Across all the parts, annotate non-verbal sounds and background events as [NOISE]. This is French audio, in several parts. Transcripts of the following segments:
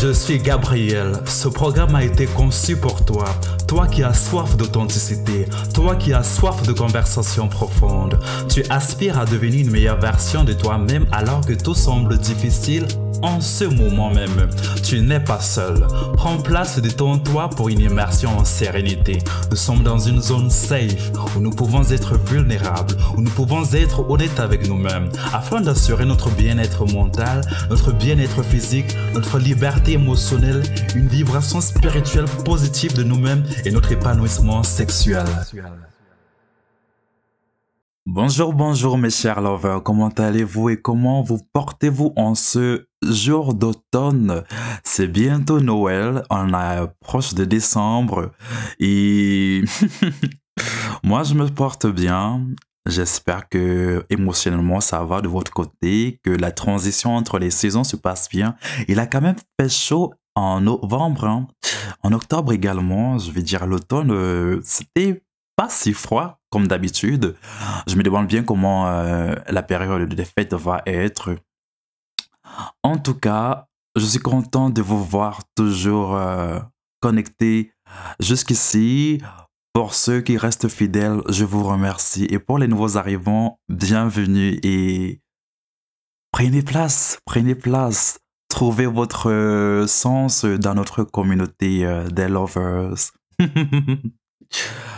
Je suis Gabriel. Ce programme a été conçu pour toi. Toi qui as soif d'authenticité. Toi qui as soif de conversation profonde. Tu aspires à devenir une meilleure version de toi-même alors que tout semble difficile en ce moment même. Tu n'es pas seul. Prends place, détends-toi pour une immersion en sérénité. Nous sommes dans une zone safe où nous pouvons être vulnérables, où nous pouvons être honnêtes avec nous-mêmes, afin d'assurer notre bien-être mental, notre bien-être physique, notre liberté émotionnelle, une vibration spirituelle positive de nous-mêmes et notre épanouissement sexuel. Bonjour, bonjour mes chers lovers, comment allez-vous et comment vous portez-vous en ce jour d'automne C'est bientôt Noël, on approche de décembre et [LAUGHS] moi je me porte bien. J'espère que émotionnellement ça va de votre côté, que la transition entre les saisons se passe bien. Il a quand même fait chaud en novembre, hein. en octobre également, je vais dire l'automne, euh, c'était pas si froid comme d'habitude. Je me demande bien comment euh, la période des fêtes va être. En tout cas, je suis content de vous voir toujours euh, connectés jusqu'ici. Pour ceux qui restent fidèles, je vous remercie. Et pour les nouveaux arrivants, bienvenue et prenez place, prenez place. Trouvez votre euh, sens dans notre communauté des lovers. [LAUGHS]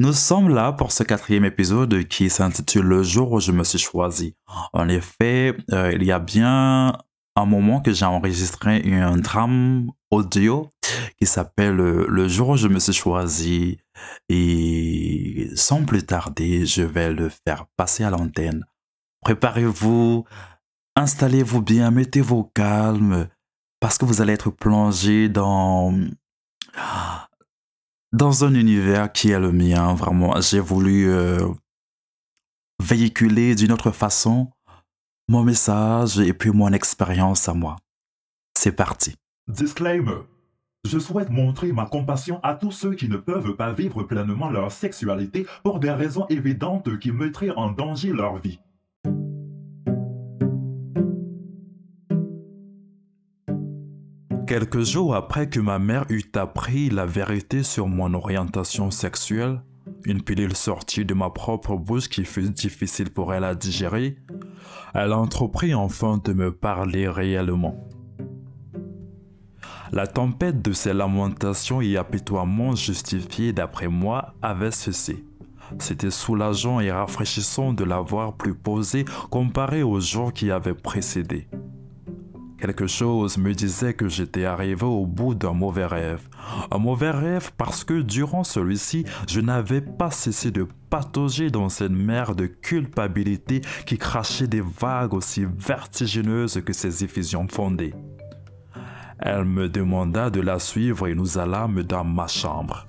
Nous sommes là pour ce quatrième épisode qui s'intitule Le jour où je me suis choisi. En effet, euh, il y a bien un moment que j'ai enregistré un drame audio qui s'appelle Le jour où je me suis choisi. Et sans plus tarder, je vais le faire passer à l'antenne. Préparez-vous, installez-vous bien, mettez-vous calme, parce que vous allez être plongé dans dans un univers qui est le mien, vraiment, j'ai voulu euh, véhiculer d'une autre façon mon message et puis mon expérience à moi. C'est parti. Disclaimer. Je souhaite montrer ma compassion à tous ceux qui ne peuvent pas vivre pleinement leur sexualité pour des raisons évidentes qui mettraient en danger leur vie. Quelques jours après que ma mère eut appris la vérité sur mon orientation sexuelle, une pilule sortie de ma propre bouche qui fut difficile pour elle à digérer, elle entreprit enfin de me parler réellement. La tempête de ses lamentations et apitoiements justifiés d'après moi avait cessé. C'était soulageant et rafraîchissant de la voir plus posée comparé aux jours qui avaient précédé. Quelque chose me disait que j'étais arrivé au bout d'un mauvais rêve. Un mauvais rêve parce que durant celui-ci, je n'avais pas cessé de patauger dans cette mer de culpabilité qui crachait des vagues aussi vertigineuses que ses effusions fondées. Elle me demanda de la suivre et nous allâmes dans ma chambre.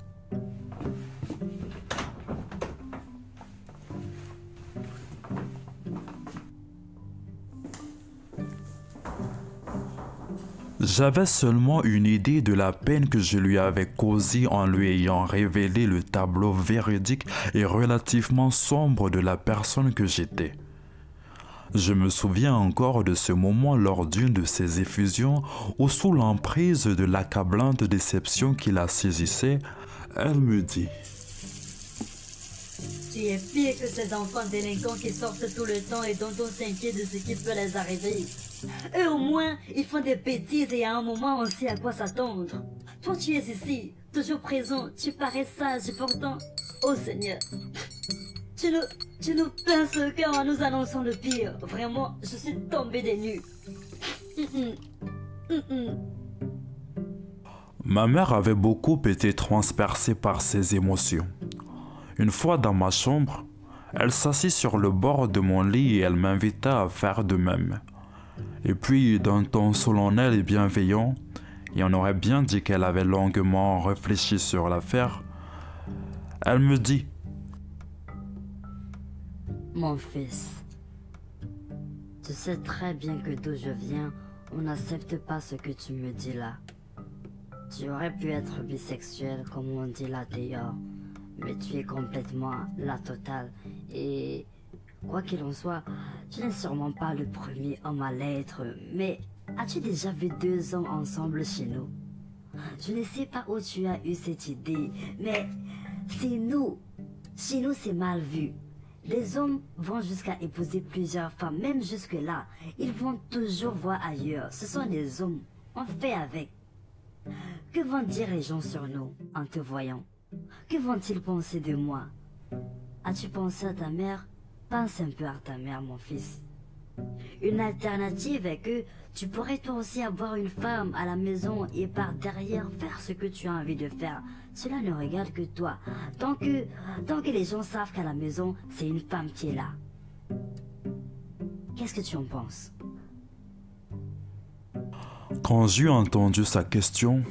J'avais seulement une idée de la peine que je lui avais causée en lui ayant révélé le tableau véridique et relativement sombre de la personne que j'étais. Je me souviens encore de ce moment lors d'une de ces effusions où sous l'emprise de l'accablante déception qui la saisissait, elle me dit tu es pire que ces enfants délinquants qui sortent tout le temps et dont on s'inquiète de ce qui peut les arriver. Eux au moins, ils font des bêtises et à un moment on sait à quoi s'attendre. Toi tu es ici, toujours présent, tu parais sage et pourtant, oh Seigneur, tu nous, tu nous pinces le cœur en nous annonçant le pire. Vraiment, je suis tombé des nues. Ma mère avait beaucoup été transpercée par ses émotions. Une fois dans ma chambre, elle s'assit sur le bord de mon lit et elle m'invita à faire de même. Et puis, d'un ton solennel et bienveillant, et on aurait bien dit qu'elle avait longuement réfléchi sur l'affaire, elle me dit Mon fils, tu sais très bien que d'où je viens, on n'accepte pas ce que tu me dis là. Tu aurais pu être bisexuel, comme on dit là d'ailleurs, mais tu es complètement la totale. Et quoi qu'il en soit, tu n'es sûrement pas le premier homme à l'être, mais as-tu déjà vu deux hommes ensemble chez nous? Je ne sais pas où tu as eu cette idée, mais c'est nous. Chez nous, c'est mal vu. Les hommes vont jusqu'à épouser plusieurs femmes, même jusque-là. Ils vont toujours voir ailleurs. Ce sont des hommes. On fait avec. Que vont dire les gens sur nous en te voyant? Que vont-ils penser de moi? As-tu pensé à ta mère? Pense un peu à ta mère, mon fils. Une alternative est que tu pourrais toi aussi avoir une femme à la maison et par derrière faire ce que tu as envie de faire. Cela ne regarde que toi. Tant que, tant que les gens savent qu'à la maison, c'est une femme qui est là. Qu'est-ce que tu en penses? Quand j'ai entendu sa question,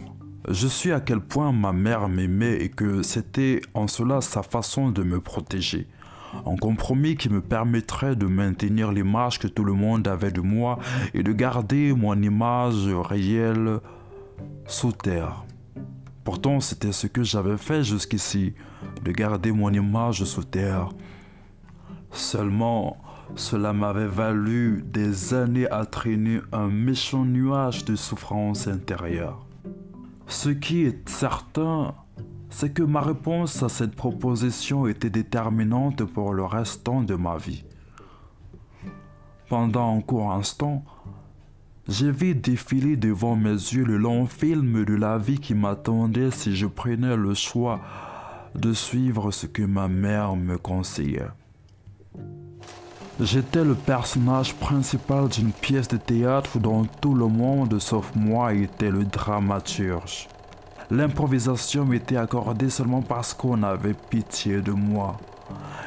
je suis à quel point ma mère m'aimait et que c'était en cela sa façon de me protéger. Un compromis qui me permettrait de maintenir l'image que tout le monde avait de moi et de garder mon image réelle sous terre. Pourtant, c'était ce que j'avais fait jusqu'ici, de garder mon image sous terre. Seulement, cela m'avait valu des années à traîner un méchant nuage de souffrance intérieure. Ce qui est certain, c'est que ma réponse à cette proposition était déterminante pour le restant de ma vie. Pendant un court instant, j'ai vu défiler devant mes yeux le long film de la vie qui m'attendait si je prenais le choix de suivre ce que ma mère me conseillait. J'étais le personnage principal d'une pièce de théâtre dont tout le monde sauf moi était le dramaturge. L'improvisation m'était accordée seulement parce qu'on avait pitié de moi.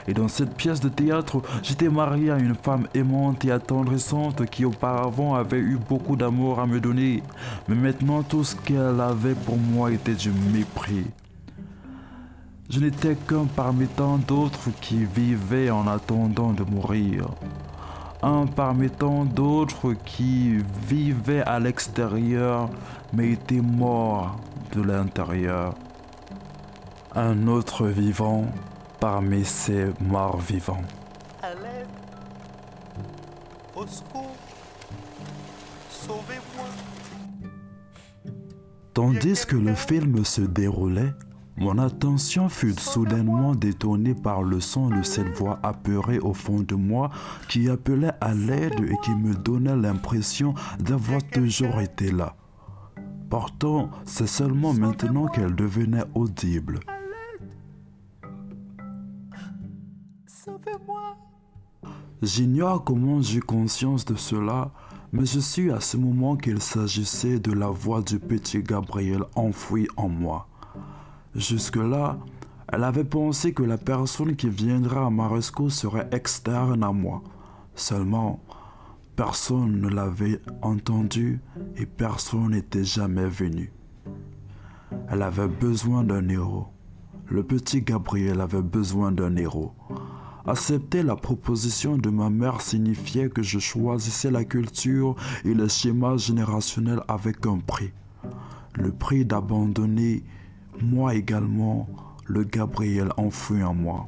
Et dans cette pièce de théâtre, j'étais marié à une femme aimante et attendrissante qui auparavant avait eu beaucoup d'amour à me donner. Mais maintenant, tout ce qu'elle avait pour moi était du mépris. Je n'étais qu'un parmi tant d'autres qui vivaient en attendant de mourir. Un parmi tant d'autres qui vivaient à l'extérieur mais étaient morts de l'intérieur. Un autre vivant parmi ces morts vivants. Au secours Sauvez-moi Tandis que le film se déroulait, mon attention fut soudainement détournée par le son de cette voix apeurée au fond de moi qui appelait à l'aide et qui me donnait l'impression d'avoir toujours été là. Pourtant, c'est seulement maintenant qu'elle devenait audible. J'ignore comment j'ai conscience de cela, mais je suis à ce moment qu'il s'agissait de la voix du petit Gabriel enfoui en moi. Jusque-là, elle avait pensé que la personne qui viendra à ma rescousse serait externe à moi. Seulement, personne ne l'avait entendu et personne n'était jamais venu. Elle avait besoin d'un héros. Le petit Gabriel avait besoin d'un héros. Accepter la proposition de ma mère signifiait que je choisissais la culture et les schémas générationnels avec un prix. Le prix d'abandonner moi également, le Gabriel enfoui en moi.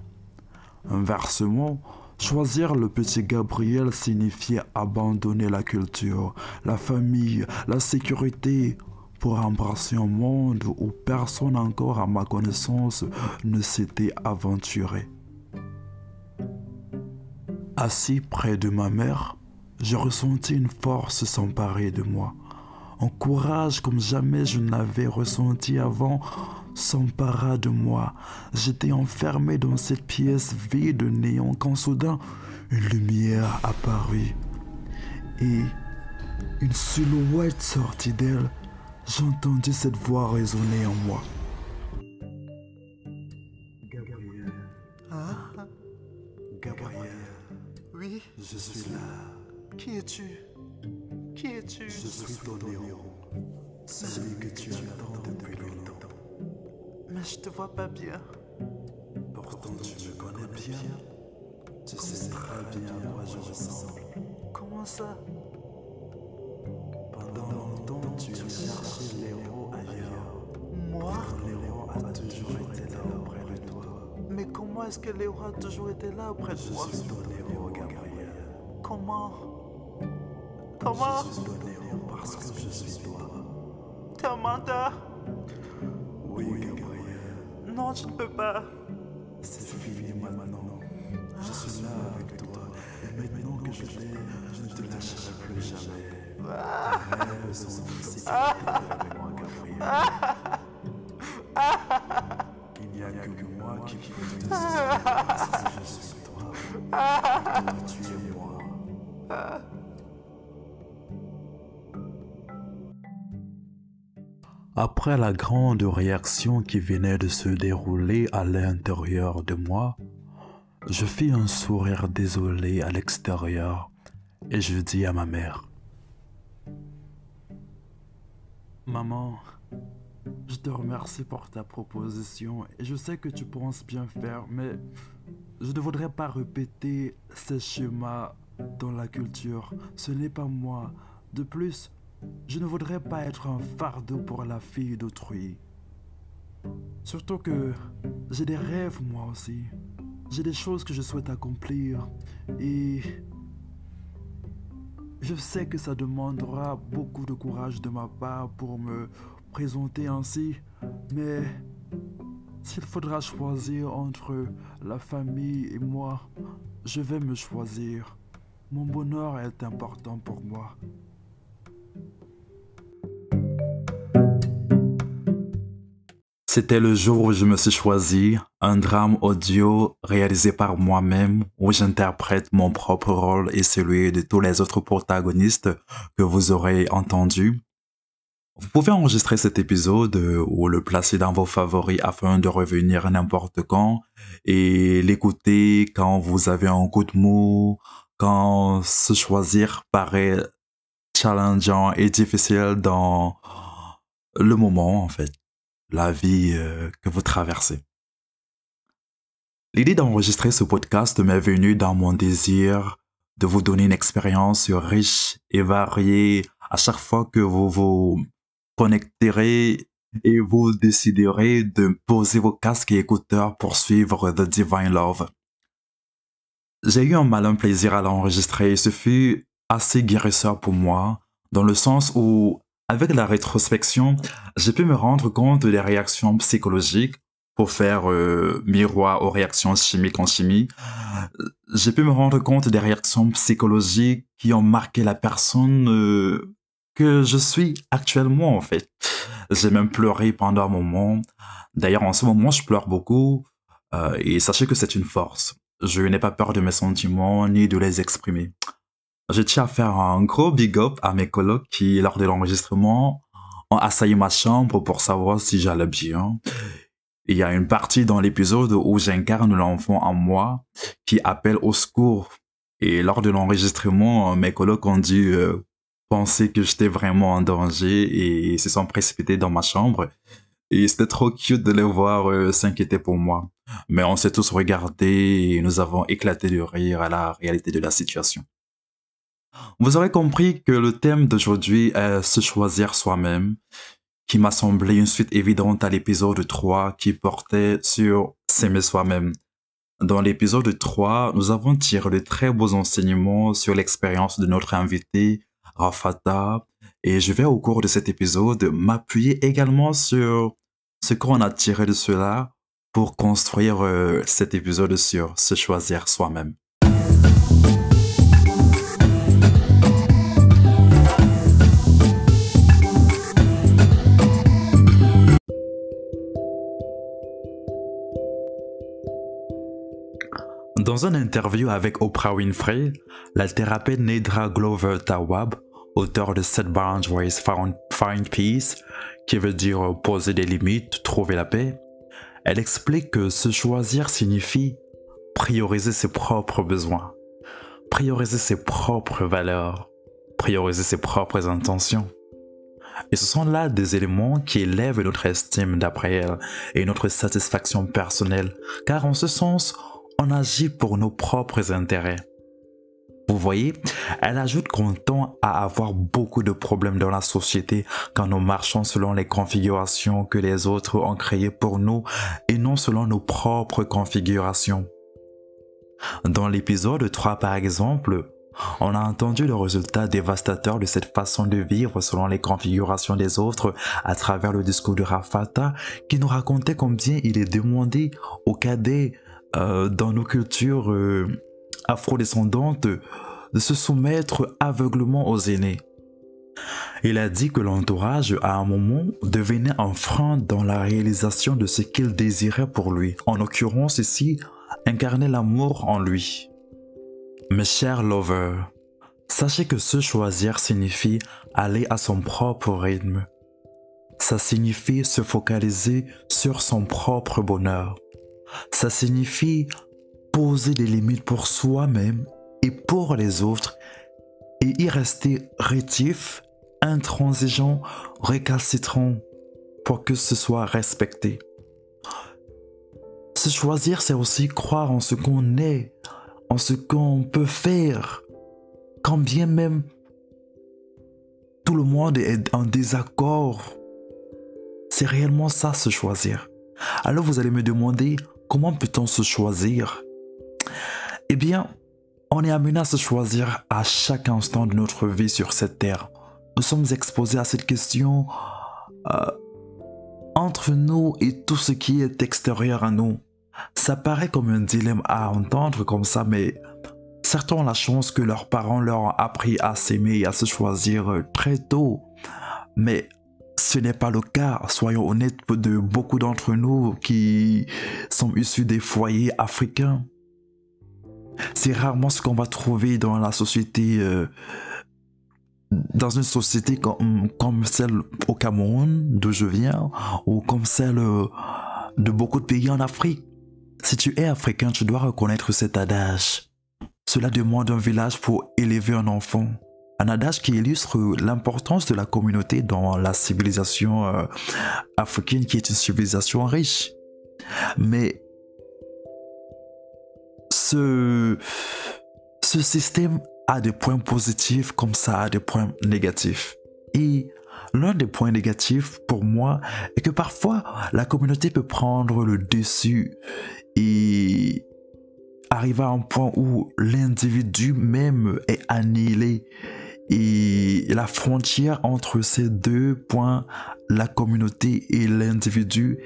Inversement, choisir le petit Gabriel signifiait abandonner la culture, la famille, la sécurité pour embrasser un monde où personne encore à ma connaissance ne s'était aventuré. Assis près de ma mère, je ressentis une force s'emparer de moi. Un courage comme jamais je n'avais ressenti avant s'empara de moi. J'étais enfermé dans cette pièce vide de néant quand soudain une lumière apparut et une silhouette sortit d'elle. J'entendis cette voix résonner en moi. Gabriel, Hein Gabriel, Oui je suis là. Qui es-tu? Qui es-tu? Je suis ton héros, celui Mais je te vois pas bien. Pourtant tu me connais bien. Tu sais très bien à quoi je ressemble. Comment ça Pendant longtemps tu as cherché l'héros ailleurs. Moi Ton héros a toujours été là auprès de toi. Comment est-ce que Léo a toujours été là près de moi Je suis ton héros, Gabriel. Comment Comment Je suis ton héros parce que je suis toi. Amanda Oui, Gabriel. Non, tu ne peux pas. C'est fini maintenant. Je suis là avec toi. Et maintenant que je l'ai, je ne te lâcherai plus jamais. Tes rêves sont ici avec moi, Gabriel. Après la grande réaction qui venait de se dérouler à l'intérieur de moi, je fis un sourire désolé à l'extérieur et je dis à ma mère Maman, je te remercie pour ta proposition et je sais que tu penses bien faire, mais je ne voudrais pas répéter ces schémas dans la culture. Ce n'est pas moi. De plus, je ne voudrais pas être un fardeau pour la fille d'autrui. Surtout que j'ai des rêves moi aussi. J'ai des choses que je souhaite accomplir et je sais que ça demandera beaucoup de courage de ma part pour me présenter ainsi, mais s'il faudra choisir entre la famille et moi, je vais me choisir. Mon bonheur est important pour moi. C'était le jour où je me suis choisi, un drame audio réalisé par moi-même où j'interprète mon propre rôle et celui de tous les autres protagonistes que vous aurez entendus. Vous pouvez enregistrer cet épisode ou le placer dans vos favoris afin de revenir n'importe quand et l'écouter quand vous avez un coup de mou, quand se choisir paraît challengeant et difficile dans le moment en fait la vie euh, que vous traversez. L'idée d'enregistrer ce podcast m'est venue dans mon désir de vous donner une expérience riche et variée à chaque fois que vous vous connecterez et vous déciderez de poser vos casques et écouteurs pour suivre The Divine Love. J'ai eu un malin plaisir à l'enregistrer et ce fut assez guérisseur pour moi, dans le sens où avec la rétrospection, j'ai pu me rendre compte des réactions psychologiques pour faire euh, miroir aux réactions chimiques en chimie. J'ai pu me rendre compte des réactions psychologiques qui ont marqué la personne euh, que je suis actuellement en fait. J'ai même pleuré pendant un moment. D'ailleurs, en ce moment, je pleure beaucoup. Euh, et sachez que c'est une force. Je n'ai pas peur de mes sentiments ni de les exprimer. Je tiens à faire un gros big up à mes colocs qui, lors de l'enregistrement, ont assailli ma chambre pour savoir si j'allais bien. Il y a une partie dans l'épisode où j'incarne l'enfant en moi qui appelle au secours. Et lors de l'enregistrement, mes colocs ont dû euh, penser que j'étais vraiment en danger et se sont précipités dans ma chambre. Et c'était trop cute de les voir euh, s'inquiéter pour moi. Mais on s'est tous regardés et nous avons éclaté de rire à la réalité de la situation. Vous aurez compris que le thème d'aujourd'hui est se choisir soi-même, qui m'a semblé une suite évidente à l'épisode 3 qui portait sur s'aimer soi-même. Dans l'épisode 3, nous avons tiré de très beaux enseignements sur l'expérience de notre invité, Rafata, et je vais au cours de cet épisode m'appuyer également sur ce qu'on a tiré de cela pour construire euh, cet épisode sur se choisir soi-même. Dans une interview avec Oprah Winfrey, la thérapeute Nedra Glover Tawab, auteur de Set Boundaries Find Peace, qui veut dire poser des limites, trouver la paix, elle explique que se choisir signifie prioriser ses propres besoins, prioriser ses propres valeurs, prioriser ses propres intentions. Et ce sont là des éléments qui élèvent notre estime d'après elle et notre satisfaction personnelle, car en ce sens, on agit pour nos propres intérêts. Vous voyez, elle ajoute qu'on tend à avoir beaucoup de problèmes dans la société quand nous marchons selon les configurations que les autres ont créées pour nous et non selon nos propres configurations. Dans l'épisode 3 par exemple, on a entendu le résultat dévastateur de cette façon de vivre selon les configurations des autres à travers le discours de Rafata qui nous racontait combien il est demandé aux cadets dans nos cultures euh, afrodescendantes de se soumettre aveuglement aux aînés. Il a dit que l'entourage, à un moment, devenait un frein dans la réalisation de ce qu'il désirait pour lui. En l'occurrence ici, incarner l'amour en lui. Mes chers lovers, sachez que se choisir signifie aller à son propre rythme. Ça signifie se focaliser sur son propre bonheur. Ça signifie poser des limites pour soi-même et pour les autres et y rester rétif, intransigeant, récalcitrant pour que ce soit respecté. Se choisir, c'est aussi croire en ce qu'on est, en ce qu'on peut faire, quand bien même tout le monde est en désaccord. C'est réellement ça, se choisir. Alors vous allez me demander, comment peut-on se choisir? Eh bien, on est amené à se choisir à chaque instant de notre vie sur cette terre. Nous sommes exposés à cette question euh, entre nous et tout ce qui est extérieur à nous. Ça paraît comme un dilemme à entendre comme ça, mais certains ont la chance que leurs parents leur ont appris à s'aimer et à se choisir euh, très tôt. Mais ce n'est pas le cas, soyons honnêtes, de beaucoup d'entre nous qui sont issus des foyers africains. C'est rarement ce qu'on va trouver dans la société, euh, dans une société comme, comme celle au Cameroun, d'où je viens, ou comme celle euh, de beaucoup de pays en Afrique. Si tu es africain, tu dois reconnaître cet adage. Cela demande un village pour élever un enfant. Un adage qui illustre l'importance de la communauté dans la civilisation euh, africaine qui est une civilisation riche. Mais ce, ce système a des points positifs comme ça a des points négatifs. Et l'un des points négatifs pour moi est que parfois la communauté peut prendre le dessus et arriver à un point où l'individu même est annihilé et la frontière entre ces deux points, la communauté et l'individu,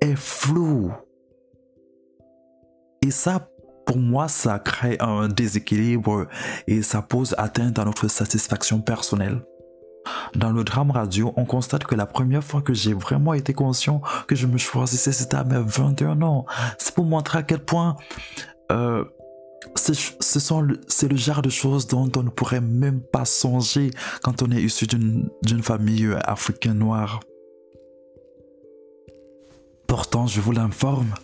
est floue. Et ça, pour moi, ça crée un déséquilibre et ça pose atteinte à notre satisfaction personnelle. Dans le drame radio, on constate que la première fois que j'ai vraiment été conscient que je me choisissais, c'était à mes 21 ans. C'est pour montrer à quel point euh, c'est le genre de choses dont on ne pourrait même pas songer quand on est issu d'une famille euh, africaine noire. Pourtant, je vous l'informe,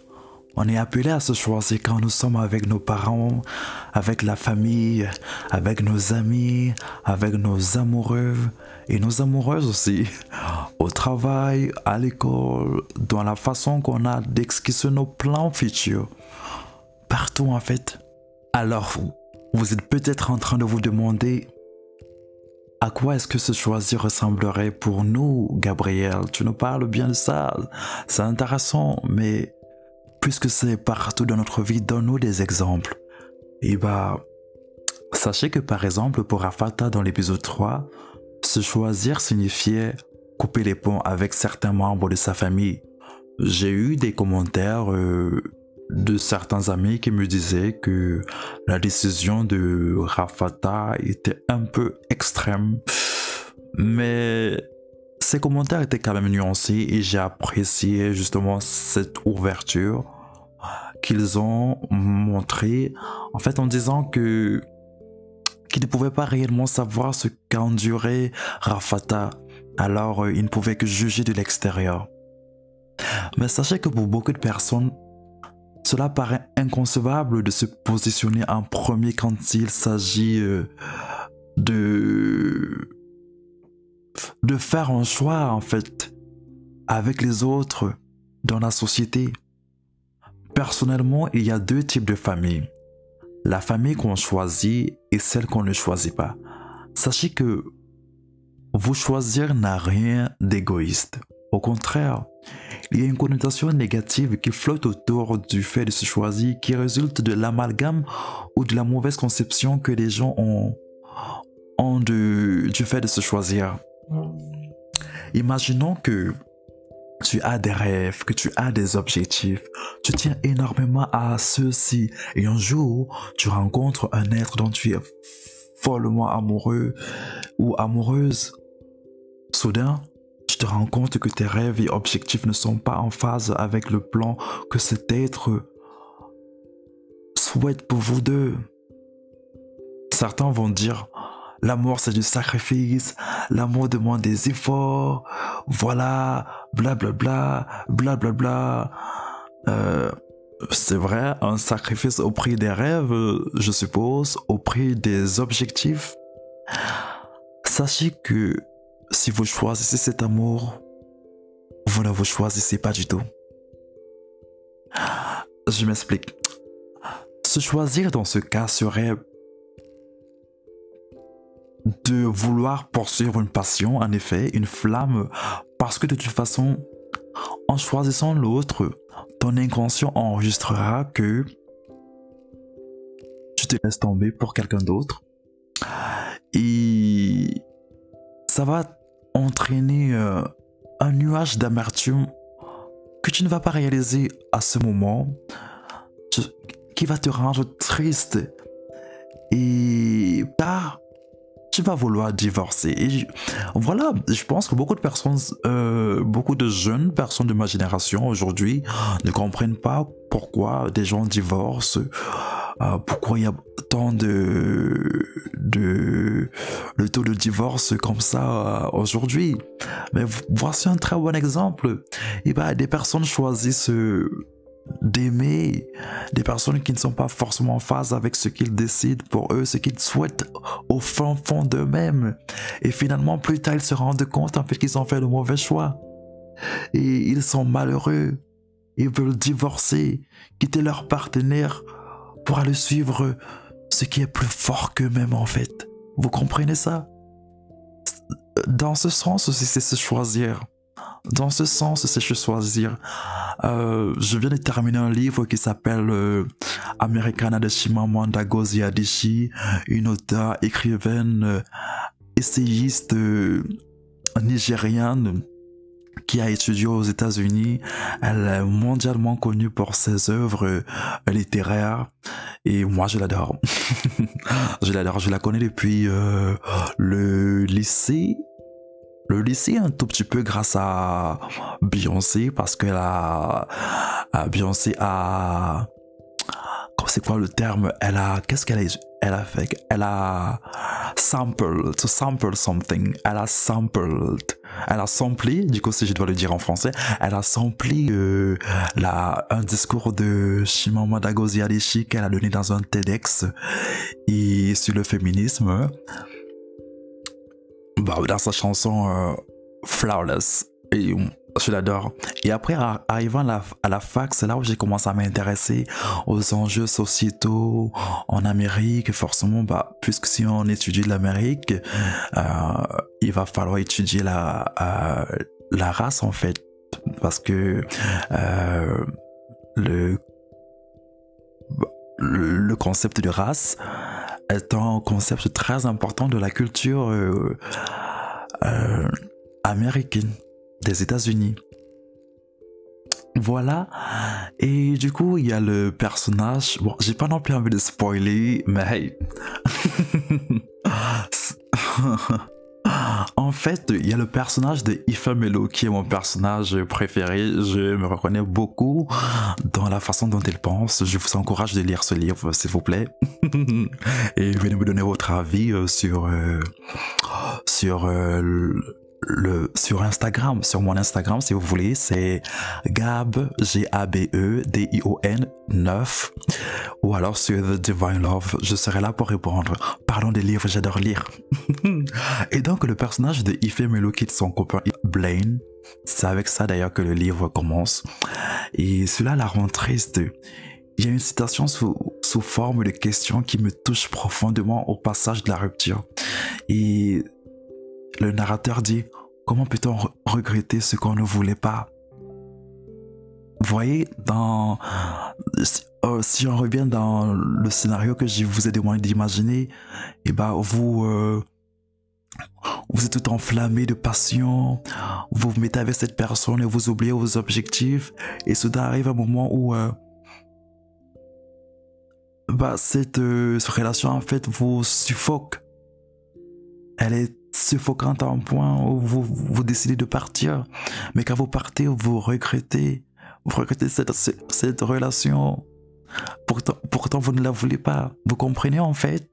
on est appelé à se choisir quand nous sommes avec nos parents, avec la famille, avec nos amis, avec nos amoureux et nos amoureuses aussi. Au travail, à l'école, dans la façon qu'on a d'esquisser nos plans futurs. Partout en fait. Alors, vous êtes peut-être en train de vous demander à quoi est-ce que ce choisir ressemblerait pour nous, Gabriel? Tu nous parles bien de ça, c'est intéressant, mais puisque c'est partout dans notre vie, donne-nous des exemples. Et bah, sachez que par exemple, pour Rafata dans l'épisode 3, se choisir signifiait couper les ponts avec certains membres de sa famille. J'ai eu des commentaires euh, de certains amis qui me disaient que la décision de Rafata était un peu extrême. Mais ces commentaires étaient quand même nuancés et j'ai apprécié justement cette ouverture qu'ils ont montré en fait en disant que qu'ils ne pouvaient pas réellement savoir ce qu'endurait Rafata alors euh, ils ne pouvaient que juger de l'extérieur. Mais sachez que pour beaucoup de personnes, cela paraît inconcevable de se positionner en premier quand il s'agit euh, de de faire un choix en fait avec les autres dans la société. Personnellement, il y a deux types de familles. la famille qu'on choisit et celle qu'on ne choisit pas. Sachez que vous choisir n'a rien d'égoïste. Au contraire, il y a une connotation négative qui flotte autour du fait de se choisir qui résulte de l'amalgame ou de la mauvaise conception que les gens ont, du fait de se choisir. Imaginons que tu as des rêves, que tu as des objectifs, tu tiens énormément à ceux-ci et un jour tu rencontres un être dont tu es follement amoureux ou amoureuse. Soudain, te rends compte que tes rêves et objectifs ne sont pas en phase avec le plan que cet être souhaite pour vous deux. Certains vont dire, l'amour c'est du sacrifice, l'amour demande des efforts, voilà, blablabla, blablabla. Bla, bla. Euh, c'est vrai, un sacrifice au prix des rêves, je suppose, au prix des objectifs. Sachez que si vous choisissez cet amour, vous ne vous choisissez pas du tout. Je m'explique. Se choisir dans ce cas serait de vouloir poursuivre une passion, en effet, une flamme, parce que de toute façon, en choisissant l'autre, ton inconscient enregistrera que tu te laisses tomber pour quelqu'un d'autre. Et ça va entraîner euh, un nuage d'amertume que tu ne vas pas réaliser à ce moment, qui va te rendre triste et pas tu vas vouloir divorcer. Et voilà, je pense que beaucoup de personnes, euh, beaucoup de jeunes personnes de ma génération aujourd'hui ne comprennent pas pourquoi des gens divorcent, euh, pourquoi il y a tant de, de le taux de divorce comme ça euh, aujourd'hui. Mais voici un très bon exemple. Et ben, des personnes choisissent d'aimer des personnes qui ne sont pas forcément en phase avec ce qu'ils décident pour eux, ce qu'ils souhaitent au fond fond d'eux-mêmes. Et finalement, plus tard, ils se rendent compte en fait qu'ils ont fait le mauvais choix. Et ils sont malheureux. Ils veulent divorcer, quitter leur partenaire pour aller suivre ce qui est plus fort qu'eux-mêmes en fait. Vous comprenez ça? Dans ce sens aussi, c'est se choisir. Dans ce sens, c'est se choisir. Euh, je viens de terminer un livre qui s'appelle euh, Americana de Chimamanda Ngozi Adichie, une auteure, écrivaine, euh, essayiste euh, nigériane qui a étudié aux États-Unis. Elle est mondialement connue pour ses œuvres euh, littéraires et moi je l'adore. [LAUGHS] je l'adore, je la connais depuis le lycée le lycée un tout petit peu grâce à Beyoncé parce qu'elle a Beyoncé a c'est quoi le terme? Elle a qu'est-ce qu'elle a elle a fait elle a sample to sample something. Elle a sampled. Elle a samplé du coup si je dois le dire en français elle a samplé euh, la, un discours de Chimamanda Ngozi Adichie qu'elle a donné dans un TEDx et sur le féminisme dans sa chanson euh, Flawless. Et je l'adore. Et après, arrivant à la, fac, c'est là où j'ai commencé à m'intéresser aux enjeux sociétaux en Amérique. Forcément, bah, puisque si on étudie l'Amérique, euh, il va falloir étudier la, euh, la race en fait. Parce que le concept de race est un concept très important de la culture euh, euh, américaine des États-Unis. Voilà. Et du coup, il y a le personnage. Bon, j'ai pas non plus envie de spoiler, mais hey. [LAUGHS] [LAUGHS] En fait, il y a le personnage de Ifa Melo qui est mon personnage préféré. Je me reconnais beaucoup dans la façon dont elle pense. Je vous encourage de lire ce livre, s'il vous plaît. [LAUGHS] Et venez me donner votre avis euh, sur, euh, sur euh, le sur Instagram, sur mon Instagram si vous voulez, c'est Gab G A B E D I O N 9 ou alors sur The Divine Love, je serai là pour répondre. Parlons des livres, j'adore lire. [LAUGHS] Et donc le personnage de Ife Melo quitte son copain Blaine. C'est avec ça d'ailleurs que le livre commence. Et cela la rend triste. il y a une citation sous, sous forme de question qui me touche profondément au passage de la rupture. Et le narrateur dit, comment peut-on re- regretter ce qu'on ne voulait pas? Vous voyez, euh, si on revient dans le scénario que je vous ai demandé d'imaginer, et ben vous, euh, vous êtes tout enflammé de passion, vous vous mettez avec cette personne et vous oubliez vos objectifs, et soudain arrive un moment où euh, bah, cette, euh, cette relation en fait vous suffoque. Elle est suffocante à un point où vous, vous décidez de partir. Mais quand vous partez, vous regrettez. Vous regrettez cette, cette, relation. Pourtant, pourtant, vous ne la voulez pas. Vous comprenez en fait?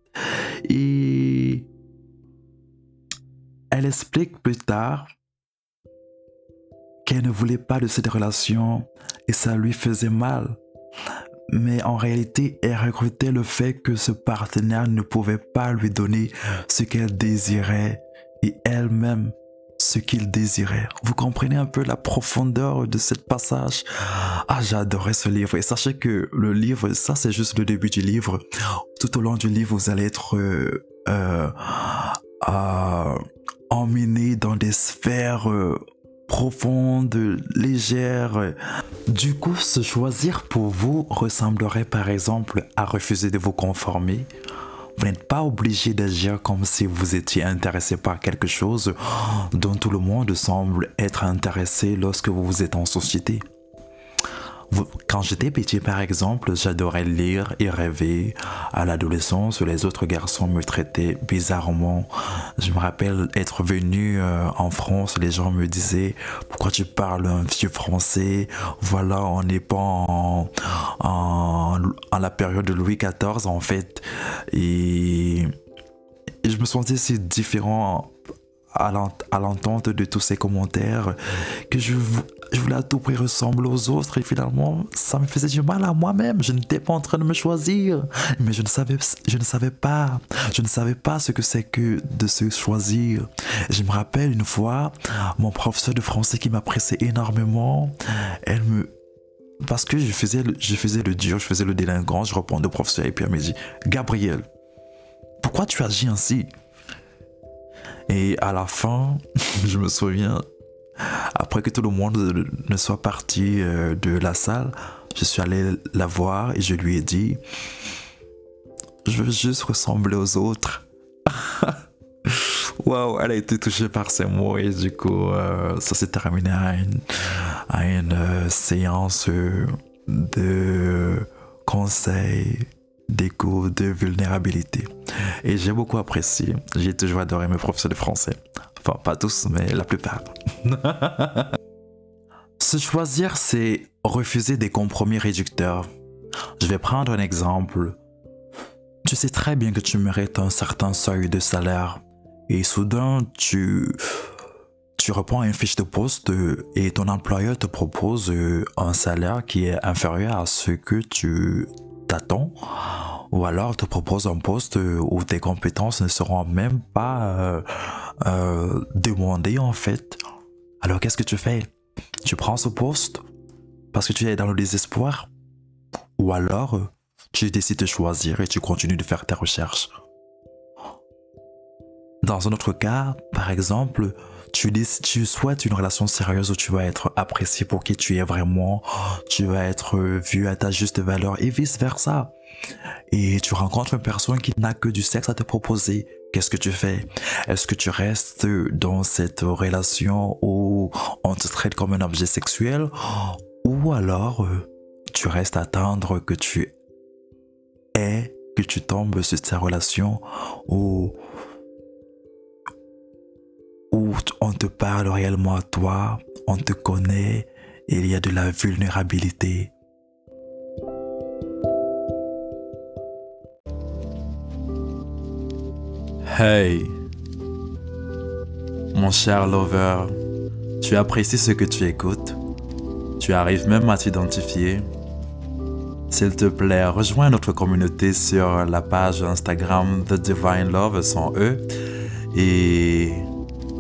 Et elle explique plus tard qu'elle ne voulait pas de cette relation et ça lui faisait mal. Mais en réalité, elle regrettait le fait que ce partenaire ne pouvait pas lui donner ce qu'elle désirait elle-même ce qu'il désirait. Vous comprenez un peu la profondeur de ce passage? Ah, j'adorais ce livre. Et sachez que le livre, ça c'est juste le début du livre. Tout au long du livre, vous allez être euh, euh, euh, emmené dans des sphères profondes, légères. Du coup, se choisir pour vous ressemblerait par exemple à refuser de vous conformer. Vous n'êtes pas obligé d'agir comme si vous étiez intéressé par quelque chose dont tout le monde semble être intéressé lorsque vous êtes en société. Quand j'étais petit, par exemple, j'adorais lire et rêver. À l'adolescence, les autres garçons me traitaient bizarrement. Je me rappelle être venu euh, en France, les gens me disaient Pourquoi tu parles un vieux français? Voilà, on n'est pas en, en, en la période de Louis XIV, en fait. Et, et je me sentais si différent à l'ent- à l'entente de tous ces commentaires que je voulais à tout prix ressembler aux autres et finalement ça me faisait du mal à moi-même. Je n'étais pas en train de me choisir. Mais je ne savais je ne savais pas. Je ne savais pas ce que c'est que de se choisir. Je me rappelle une fois mon professeur de français qui m'appréciait énormément elle me parce que je faisais, le, je faisais le dur, je faisais le délinquant, je répondais au professeur et puis elle me dit Gabriel, pourquoi tu agis ainsi? Et à la fin, [LAUGHS] je me souviens, après que tout le monde ne soit parti euh, de la salle, je suis allé la voir et je lui ai dit Je veux juste ressembler aux autres. [LAUGHS] Waouh, elle a été touchée par ces mots et du coup, euh, ça s'est terminé à une, à une euh, séance de conseils, d'écoute, de vulnérabilité. Et j'ai beaucoup apprécié. J'ai toujours adoré mes professeurs de français. Enfin, pas tous, mais la plupart. [LAUGHS] Se choisir, c'est refuser des compromis réducteurs. Je vais prendre un exemple. Tu sais très bien que tu mérites un certain seuil de salaire. Et soudain, tu, tu réponds à une fiche de poste et ton employeur te propose un salaire qui est inférieur à ce que tu t'attends. Ou alors te propose un poste euh, où tes compétences ne seront même pas euh, euh, demandées en fait. Alors qu'est-ce que tu fais? Tu prends ce poste parce que tu es dans le désespoir? Ou alors tu décides de choisir et tu continues de faire tes recherches? Dans un autre cas, par exemple, tu, tu souhaites une relation sérieuse où tu vas être apprécié pour qui tu es vraiment, tu vas être vu à ta juste valeur et vice versa. Et tu rencontres une personne qui n'a que du sexe à te proposer. Qu'est-ce que tu fais? Est-ce que tu restes dans cette relation où on te traite comme un objet sexuel? Ou alors euh, tu restes à attendre que tu aies, que tu tombes sur cette relation où on te parle réellement à toi, on te connaît et il y a de la vulnérabilité. Hey, mon cher lover, tu apprécies ce que tu écoutes? Tu arrives même à t'identifier? S'il te plaît, rejoins notre communauté sur la page Instagram The Divine Love sans E et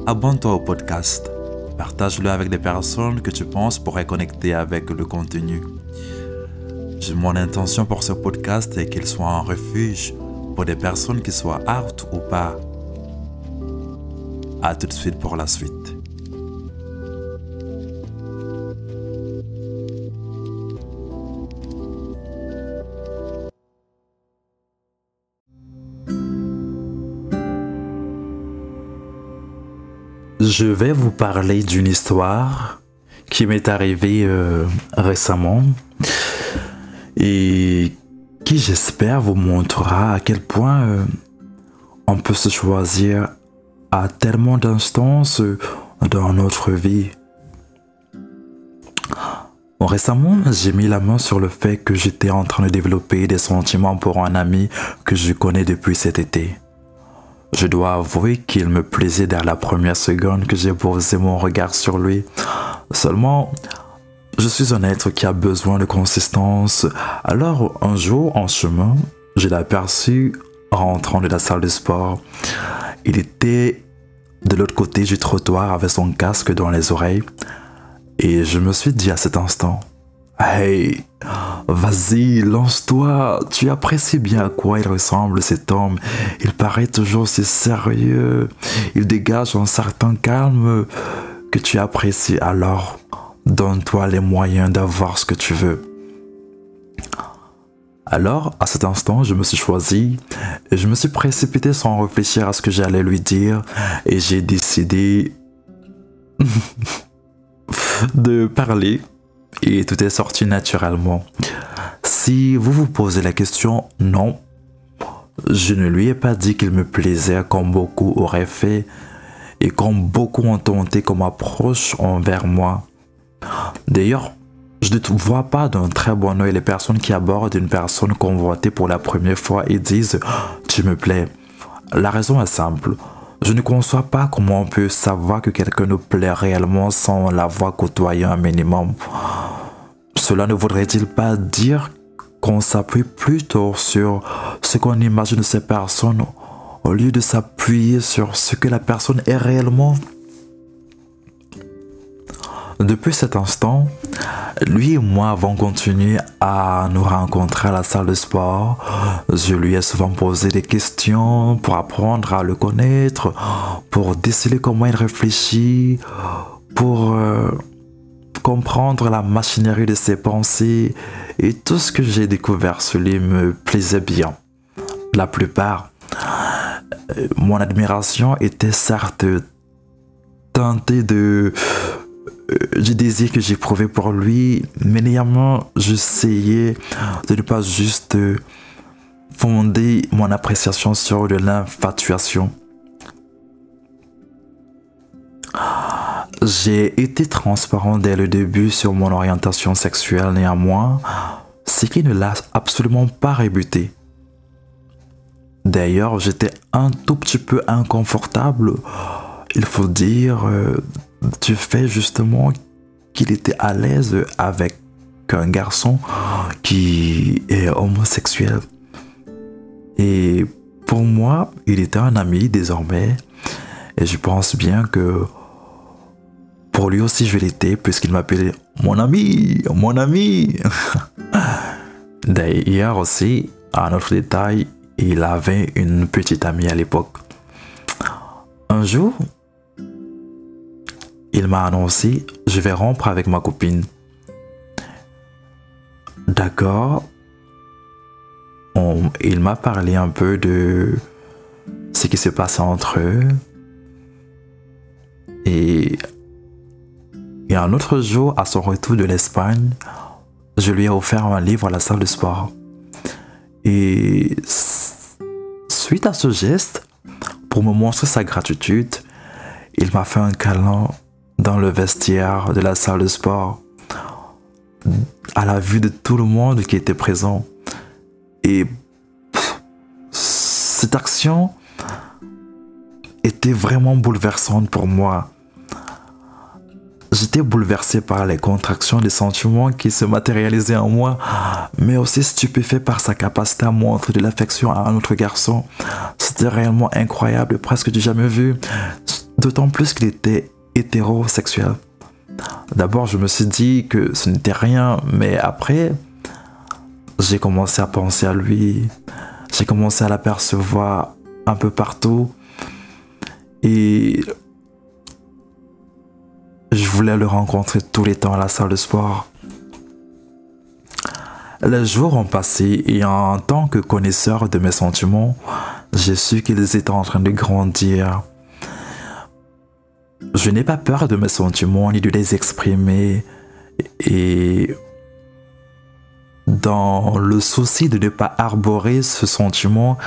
abonne-toi au podcast. Partage-le avec des personnes que tu penses pourraient connecter avec le contenu. Mon intention pour ce podcast est qu'il soit un refuge pour des personnes qui soient out ou pas. À tout de suite pour la suite. Je vais vous parler d'une histoire qui m'est arrivée euh, récemment et qui j'espère vous montrera à quel point euh, on peut se choisir à tellement d'instances euh, dans notre vie. Récemment, j'ai mis la main sur le fait que j'étais en train de développer des sentiments pour un ami que je connais depuis cet été. Je dois avouer qu'il me plaisait dès la première seconde que j'ai posé mon regard sur lui. Seulement, je suis un être qui a besoin de consistance. Alors, un jour, en chemin, je l'ai aperçu rentrant de la salle de sport. Il était de l'autre côté du trottoir avec son casque dans les oreilles. Et je me suis dit à cet instant, Hey, vas-y, lance-toi. Tu apprécies bien à quoi il ressemble cet homme. Il paraît toujours si sérieux. Il dégage un certain calme que tu apprécies. Alors, donne-toi les moyens d'avoir ce que tu veux. Alors, à cet instant, je me suis choisi je me suis précipité sans réfléchir à ce que j'allais lui dire et j'ai décidé [LAUGHS] de parler et tout est sorti naturellement. Si vous vous posez la question, non, je ne lui ai pas dit qu'il me plaisait comme beaucoup auraient fait et comme beaucoup ont tenté comme approche envers moi. D'ailleurs, je ne vois pas d'un très bon oeil les personnes qui abordent une personne convoitée pour la première fois et disent Tu me plais. La raison est simple. Je ne conçois pas comment on peut savoir que quelqu'un nous plaît réellement sans l'avoir côtoyé un minimum. Cela ne voudrait-il pas dire qu'on s'appuie plutôt sur ce qu'on imagine de ces personnes au lieu de s'appuyer sur ce que la personne est réellement? Depuis cet instant, lui et moi avons continué à nous rencontrer à la salle de sport. Je lui ai souvent posé des questions pour apprendre à le connaître, pour déceler comment il réfléchit, pour euh, comprendre la machinerie de ses pensées. Et tout ce que j'ai découvert sur lui me plaisait bien. La plupart, euh, mon admiration était certes teintée de du désir que j'éprouvais pour lui, mais néanmoins, j'essayais de ne pas juste euh, fonder mon appréciation sur de l'infatuation. J'ai été transparent dès le début sur mon orientation sexuelle néanmoins, ce qui ne l'a absolument pas rébuté. D'ailleurs, j'étais un tout petit peu inconfortable, il faut dire, tu fais justement qu'il était à l'aise avec un garçon qui est homosexuel. Et pour moi, il était un ami désormais. Et je pense bien que pour lui aussi, je l'étais, puisqu'il m'appelait mon ami, mon ami. [LAUGHS] D'ailleurs aussi, un autre détail, il avait une petite amie à l'époque. Un jour, il m'a annoncé, je vais rompre avec ma copine. D'accord. il m'a parlé un peu de ce qui s'est passé entre eux. Et, et un autre jour, à son retour de l'Espagne, je lui ai offert un livre à la salle de sport. Et suite à ce geste, pour me montrer sa gratitude, il m'a fait un câlin dans le vestiaire de la salle de sport, à la vue de tout le monde qui était présent. Et cette action était vraiment bouleversante pour moi. J'étais bouleversé par les contractions des sentiments qui se matérialisaient en moi, mais aussi stupéfait par sa capacité à montrer de l'affection à un autre garçon. C'était réellement incroyable, presque du jamais vu. D'autant plus qu'il était hétérosexuel. D'abord, je me suis dit que ce n'était rien, mais après, j'ai commencé à penser à lui. J'ai commencé à l'apercevoir un peu partout. Et je voulais le rencontrer tous les temps à la salle de sport. Les jours ont passé et en tant que connaisseur de mes sentiments, j'ai su qu'ils étaient en train de grandir. Je n'ai pas peur de mes sentiments ni de les exprimer et dans le souci de ne pas arborer ce sentiment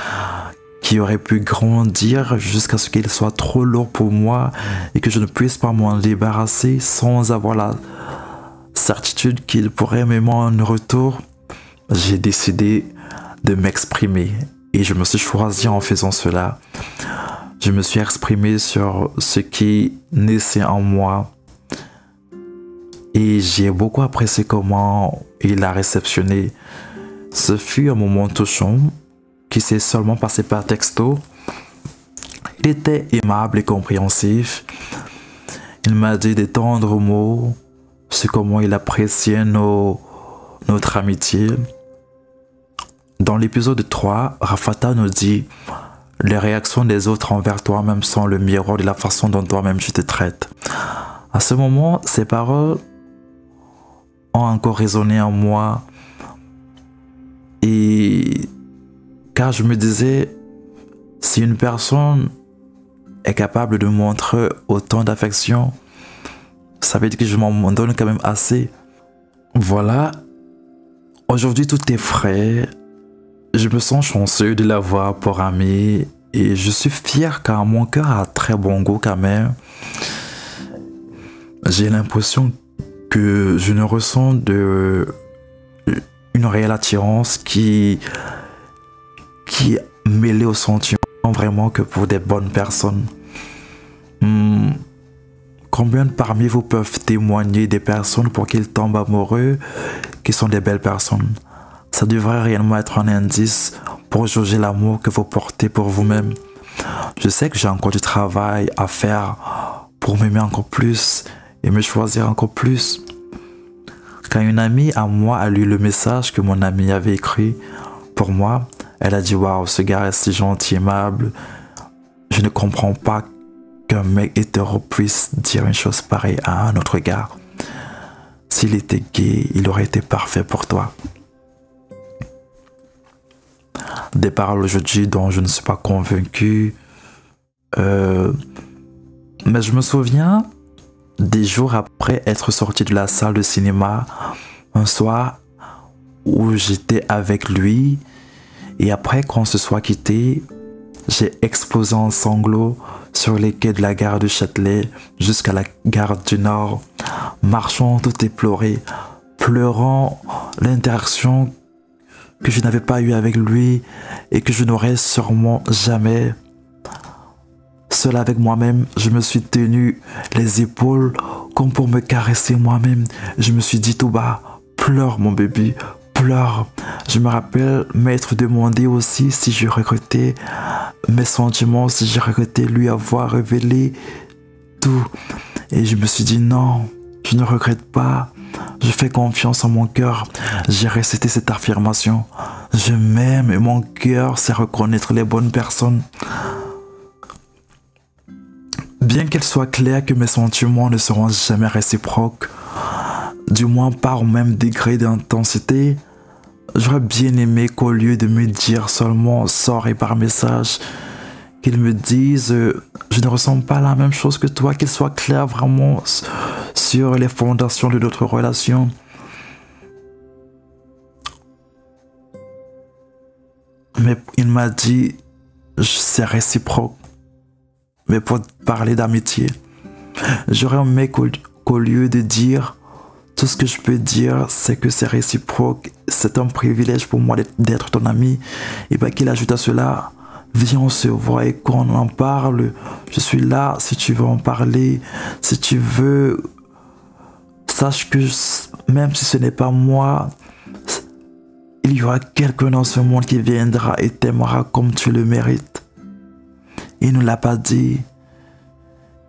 qui aurait pu grandir jusqu'à ce qu'il soit trop lourd pour moi et que je ne puisse pas m'en débarrasser sans avoir la certitude qu'il pourrait m'aimer en retour, j'ai décidé de m'exprimer et je me suis choisi en faisant cela. Je me suis exprimé sur ce qui naissait en moi et j'ai beaucoup apprécié comment il a réceptionné. Ce fut un moment touchant qui s'est seulement passé par texto. Il était aimable et compréhensif. Il m'a dit des tendres mots sur comment il appréciait notre amitié. Dans l'épisode 3, Rafata nous dit Les réactions des autres envers toi-même sont le miroir de la façon dont toi-même tu te traites. À ce moment, ces paroles ont encore résonné en moi. Et car je me disais, si une personne est capable de montrer autant d'affection, ça veut dire que je m'en donne quand même assez. Voilà. Aujourd'hui, tout est frais. Je me sens chanceux de l'avoir pour ami. Et je suis fier car mon cœur a très bon goût quand même. J'ai l'impression que je ne ressens de une réelle attirance qui qui est mêlée au sentiment vraiment que pour des bonnes personnes. Hmm. Combien parmi vous peuvent témoigner des personnes pour qu'ils tombent amoureux qui sont des belles personnes? Ça devrait réellement être un indice pour juger l'amour que vous portez pour vous-même. Je sais que j'ai encore du travail à faire pour m'aimer encore plus et me choisir encore plus. Quand une amie à moi a lu le message que mon ami avait écrit pour moi, elle a dit Waouh, ce gars est si gentil, aimable. Je ne comprends pas qu'un mec hétéro puisse dire une chose pareille à un autre gars. S'il était gay, il aurait été parfait pour toi. Des paroles aujourd'hui dont je ne suis pas convaincu. Euh, mais je me souviens des jours après être sorti de la salle de cinéma, un soir où j'étais avec lui, et après qu'on se soit quitté, j'ai explosé en sanglots sur les quais de la gare de Châtelet jusqu'à la gare du Nord, marchant tout éploré, pleurant l'interaction que je n'avais pas eue avec lui et que je n'aurais sûrement jamais Seul avec moi-même, je me suis tenu les épaules comme pour me caresser moi-même. Je me suis dit tout bas, pleure mon bébé, pleure. Je me rappelle m'être demandé aussi si je regrettais mes sentiments, si je regrettais lui avoir révélé tout. Et je me suis dit non, je ne regrette pas. Je fais confiance en mon cœur. J'ai récité cette affirmation. Je m'aime et mon cœur sait reconnaître les bonnes personnes. Bien qu'il soit clair que mes sentiments ne seront jamais réciproques, du moins pas au même degré d'intensité, j'aurais bien aimé qu'au lieu de me dire seulement sort et par message, qu'ils me disent euh, je ne ressens pas la même chose que toi, qu'il soit clair vraiment sur les fondations de notre relation. Mais il m'a dit c'est réciproque mais pour parler d'amitié. J'aurais aimé qu'au lieu de dire tout ce que je peux dire, c'est que c'est réciproque, c'est un privilège pour moi d'être ton ami, et bien qu'il ajoute à cela, viens on se voit et qu'on en parle, je suis là si tu veux en parler, si tu veux, sache que même si ce n'est pas moi, il y aura quelqu'un dans ce monde qui viendra et t'aimera comme tu le mérites. Il ne l'a pas dit.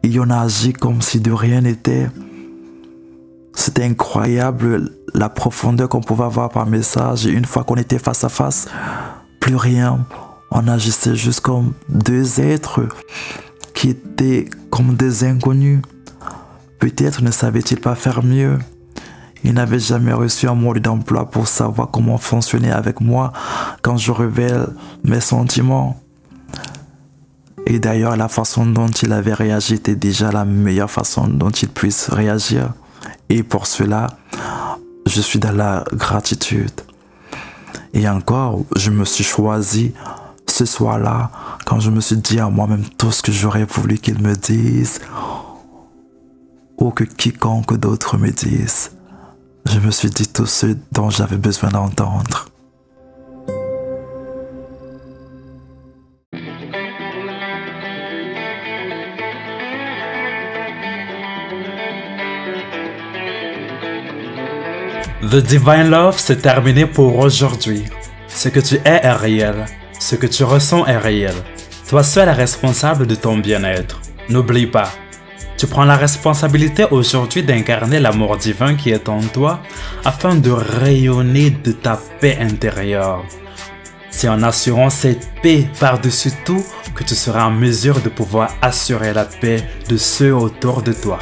Il en a agi comme si de rien n'était. C'était incroyable la profondeur qu'on pouvait avoir par message. Et une fois qu'on était face à face, plus rien. On agissait juste comme deux êtres qui étaient comme des inconnus. Peut-être ne savait-il pas faire mieux. Il n'avait jamais reçu un mode d'emploi pour savoir comment fonctionner avec moi quand je révèle mes sentiments. Et d'ailleurs, la façon dont il avait réagi était déjà la meilleure façon dont il puisse réagir. Et pour cela, je suis dans la gratitude. Et encore, je me suis choisi ce soir-là quand je me suis dit à moi-même tout ce que j'aurais voulu qu'il me dise ou que quiconque d'autre me dise. Je me suis dit tout ce dont j'avais besoin d'entendre. The Divine Love, c'est terminé pour aujourd'hui. Ce que tu es est réel. Ce que tu ressens est réel. Toi seul est responsable de ton bien-être. N'oublie pas. Tu prends la responsabilité aujourd'hui d'incarner l'amour divin qui est en toi afin de rayonner de ta paix intérieure. C'est en assurant cette paix par-dessus tout que tu seras en mesure de pouvoir assurer la paix de ceux autour de toi.